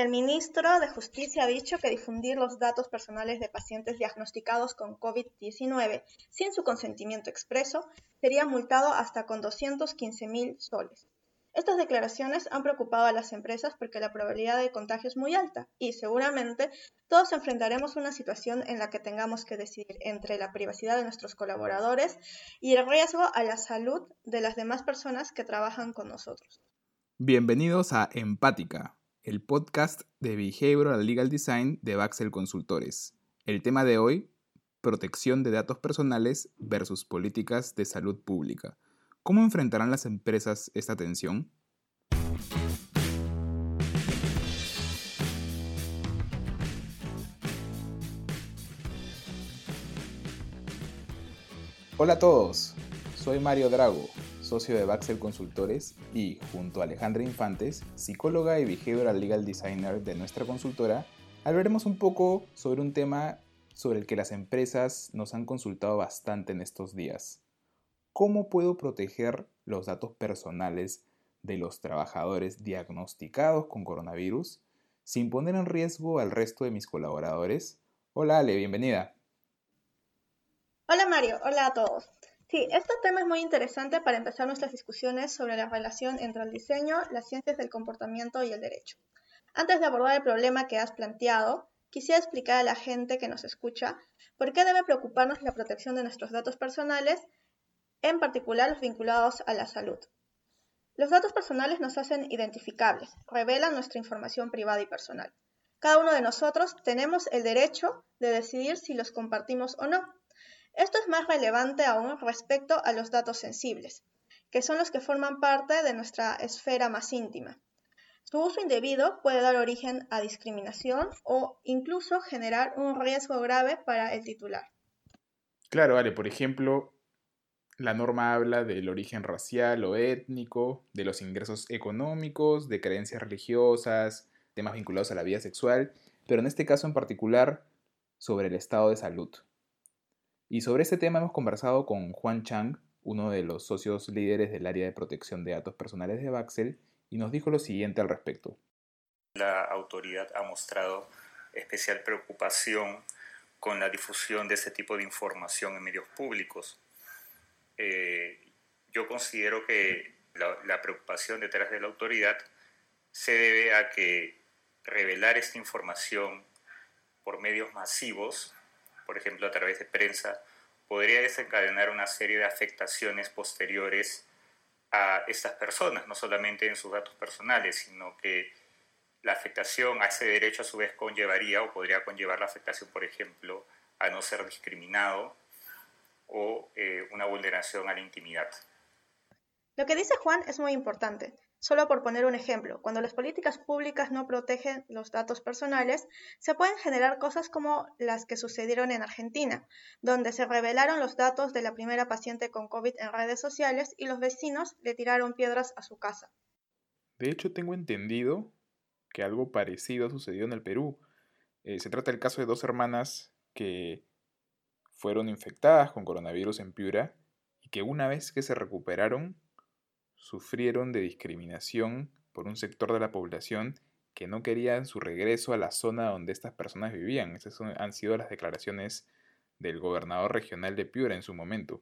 El ministro de Justicia ha dicho que difundir los datos personales de pacientes diagnosticados con COVID-19 sin su consentimiento expreso sería multado hasta con 215 mil soles. Estas declaraciones han preocupado a las empresas porque la probabilidad de contagio es muy alta y seguramente todos enfrentaremos una situación en la que tengamos que decidir entre la privacidad de nuestros colaboradores y el riesgo a la salud de las demás personas que trabajan con nosotros. Bienvenidos a Empática, el podcast de Behavioral Legal Design de Baxel Consultores. El tema de hoy, protección de datos personales versus políticas de salud pública. ¿Cómo enfrentarán las empresas esta tensión? Hola a todos, soy Mario Drago, socio de Baxel Consultores, y junto a Alejandra Infantes, psicóloga y behavioral legal designer de nuestra consultora, hablaremos un poco sobre un tema sobre el que las empresas nos han consultado bastante en estos días. ¿Cómo puedo proteger los datos personales de los trabajadores diagnosticados con coronavirus sin poner en riesgo al resto de mis colaboradores? Hola Ale, bienvenida. Hola Mario, hola a todos. Sí, este tema es muy interesante para empezar nuestras discusiones sobre la relación entre el diseño, las ciencias del comportamiento y el derecho. Antes de abordar el problema que has planteado, quisiera explicar a la gente que nos escucha por qué debe preocuparnos la protección de nuestros datos personales, en particular los vinculados a la salud. Los datos personales nos hacen identificables, revelan nuestra información privada y personal. Cada uno de nosotros tenemos el derecho de decidir si los compartimos o no. Esto es más relevante aún respecto a los datos sensibles, que son los que forman parte de nuestra esfera más íntima. Su uso indebido puede dar origen a discriminación o incluso generar un riesgo grave para el titular. Claro, vale, por ejemplo, la norma habla del origen racial o étnico, de los ingresos económicos, de creencias religiosas, temas vinculados a la vida sexual, pero en este caso en particular sobre el estado de salud. Y sobre este tema hemos conversado con Juan Chang, uno de los socios líderes del área de protección de datos personales de Baxel, y nos dijo lo siguiente al respecto. La autoridad ha mostrado especial preocupación con la difusión de ese tipo de información en medios públicos. Eh, yo considero que la preocupación detrás de la autoridad se debe a que revelar esta información por medios masivos por ejemplo a través de prensa, podría desencadenar una serie de afectaciones posteriores a estas personas, no solamente en sus datos personales, sino que la afectación a ese derecho a su vez conllevaría o podría conllevar la afectación, por ejemplo, a no ser discriminado o eh, una vulneración a la intimidad. Lo que dice Juan es muy importante. Solo por poner un ejemplo, cuando las políticas públicas no protegen los datos personales, se pueden generar cosas como las que sucedieron en Argentina, donde se revelaron los datos de la primera paciente con COVID en redes sociales y los vecinos le tiraron piedras a su casa. De hecho, tengo entendido que algo parecido sucedió en el Perú. Eh, se trata del caso de dos hermanas que fueron infectadas con coronavirus en Piura y que una vez que se recuperaron sufrieron de discriminación por un sector de la población que no querían su regreso a la zona donde estas personas vivían. Esas han sido las declaraciones del gobernador regional de Piura en su momento.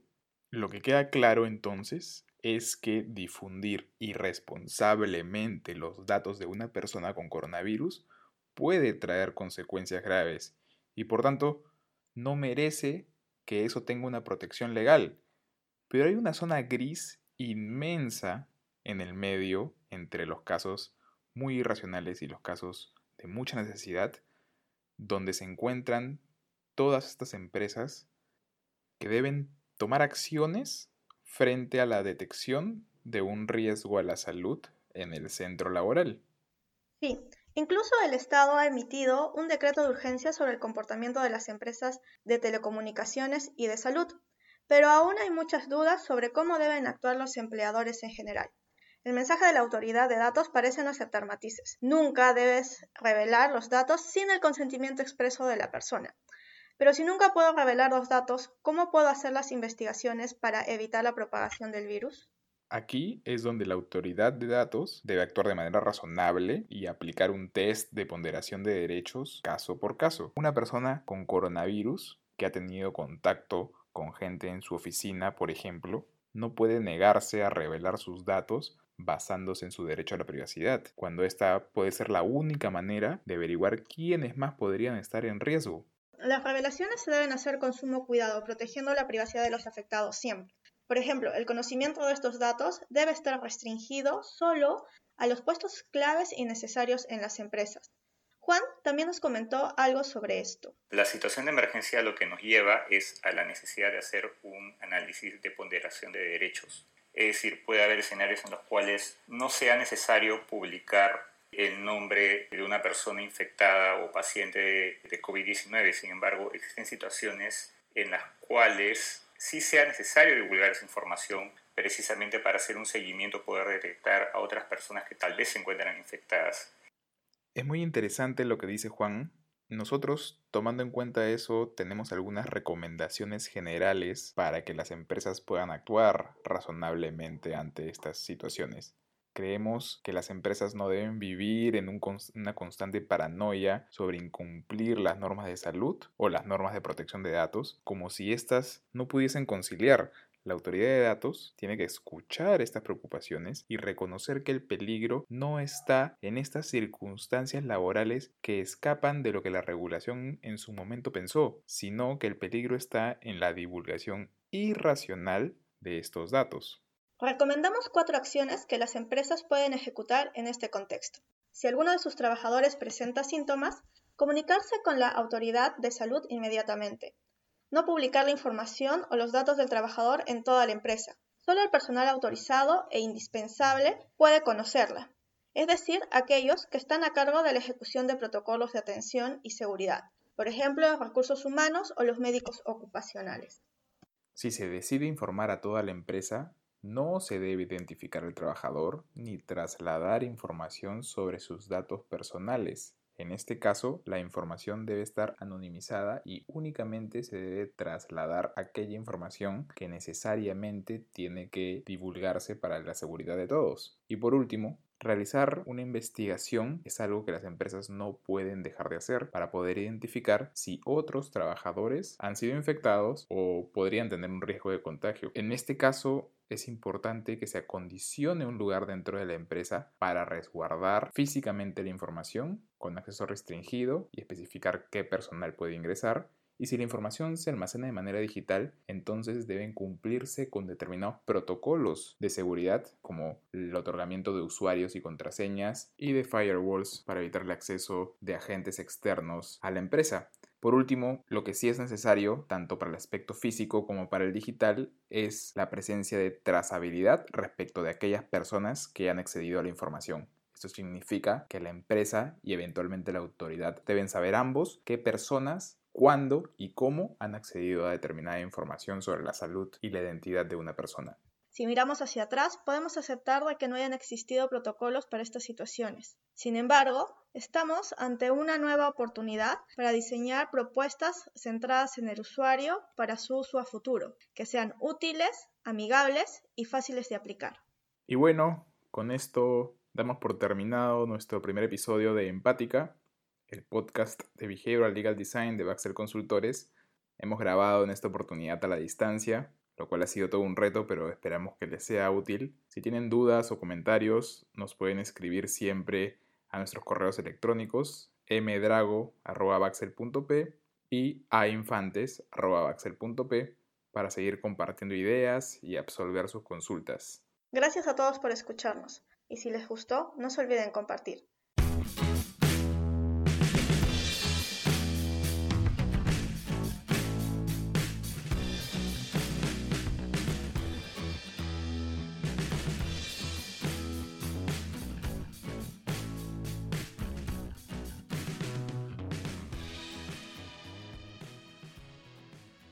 Lo que queda claro entonces es que difundir irresponsablemente los datos de una persona con coronavirus puede traer consecuencias graves y por tanto no merece que eso tenga una protección legal. Pero hay una zona gris inmensa en el medio entre los casos muy irracionales y los casos de mucha necesidad, donde se encuentran todas estas empresas que deben tomar acciones frente a la detección de un riesgo a la salud en el centro laboral. Sí, incluso el Estado ha emitido un decreto de urgencia sobre el comportamiento de las empresas de telecomunicaciones y de salud, pero aún hay muchas dudas sobre cómo deben actuar los empleadores en general. El mensaje de la autoridad de datos parece no aceptar matices. Nunca debes revelar los datos sin el consentimiento expreso de la persona. Pero si nunca puedo revelar los datos, ¿cómo puedo hacer las investigaciones para evitar la propagación del virus? Aquí es donde la autoridad de datos debe actuar de manera razonable y aplicar un test de ponderación de derechos caso por caso. Una persona con coronavirus que ha tenido contacto con gente en su oficina, por ejemplo, no puede negarse a revelar sus datos basándose en su derecho a la privacidad, cuando esta puede ser la única manera de averiguar quiénes más podrían estar en riesgo. Las revelaciones se deben hacer con sumo cuidado, protegiendo la privacidad de los afectados siempre. Por ejemplo, el conocimiento de estos datos debe estar restringido solo a los puestos claves y necesarios en las empresas. Juan también nos comentó algo sobre esto. La situación de emergencia lo que nos lleva es a la necesidad de hacer un análisis de ponderación de derechos. Es decir, puede haber escenarios en los cuales no sea necesario publicar el nombre de una persona infectada o paciente de, COVID-19. Sin embargo, existen situaciones en las cuales sí sea necesario divulgar esa información precisamente para hacer un seguimiento, poder detectar a otras personas que tal vez se encuentran infectadas. Es muy interesante lo que dice Juan. Nosotros, tomando en cuenta eso, tenemos algunas recomendaciones generales para que las empresas puedan actuar razonablemente ante estas situaciones. Creemos que las empresas no deben vivir en una constante paranoia sobre incumplir las normas de salud o las normas de protección de datos, como si éstas no pudiesen conciliar la autoridad de datos tiene que escuchar estas preocupaciones y reconocer que el peligro no está en estas circunstancias laborales que escapan de lo que la regulación en su momento pensó, sino que el peligro está en la divulgación irracional de estos datos. Recomendamos cuatro acciones que las empresas pueden ejecutar en este contexto. Si alguno de sus trabajadores presenta síntomas, comunicarse con la autoridad de salud inmediatamente. No publicar la información o los datos del trabajador en toda la empresa. Solo el personal autorizado e indispensable puede conocerla, es decir, aquellos que están a cargo de la ejecución de protocolos de atención y seguridad, por ejemplo, los recursos humanos o los médicos ocupacionales. Si se decide informar a toda la empresa, no se debe identificar al trabajador ni trasladar información sobre sus datos personales. En este caso, la información debe estar anonimizada y únicamente se debe trasladar aquella información que necesariamente tiene que divulgarse para la seguridad de todos. Y por último, Realizar una investigación es algo que las empresas no pueden dejar de hacer para poder identificar si otros trabajadores han sido infectados o podrían tener un riesgo de contagio. En este caso, es importante que se acondicione un lugar dentro de la empresa para resguardar físicamente la información con acceso restringido y especificar qué personal puede ingresar y si la información se almacena de manera digital, entonces deben cumplirse con determinados protocolos de seguridad, como el otorgamiento de usuarios y contraseñas y de firewalls para evitar el acceso de agentes externos a la empresa. Por último, lo que sí es necesario, tanto para el aspecto físico como para el digital, es la presencia de trazabilidad respecto de aquellas personas que han accedido a la información. Esto significa que la empresa y eventualmente la autoridad deben saber ambos qué personas cuándo y cómo han accedido a determinada información sobre la salud y la identidad de una persona. Si miramos hacia atrás, podemos aceptar de que no hayan existido protocolos para estas situaciones. Sin embargo, estamos ante una nueva oportunidad para diseñar propuestas centradas en el usuario para su uso a futuro, que sean útiles, amigables y fáciles de aplicar. Y bueno, con esto damos por terminado nuestro primer episodio de Empática el podcast de Behavioral Legal Design de Baxter Consultores. Hemos grabado en esta oportunidad a la distancia, lo cual ha sido todo un reto, pero esperamos que les sea útil. Si tienen dudas o comentarios, nos pueden escribir siempre a nuestros correos electrónicos mdrago.baxel.p y ainfantes.baxel.p para seguir compartiendo ideas y absolver sus consultas. Gracias a todos por escucharnos y si les gustó, no se olviden compartir.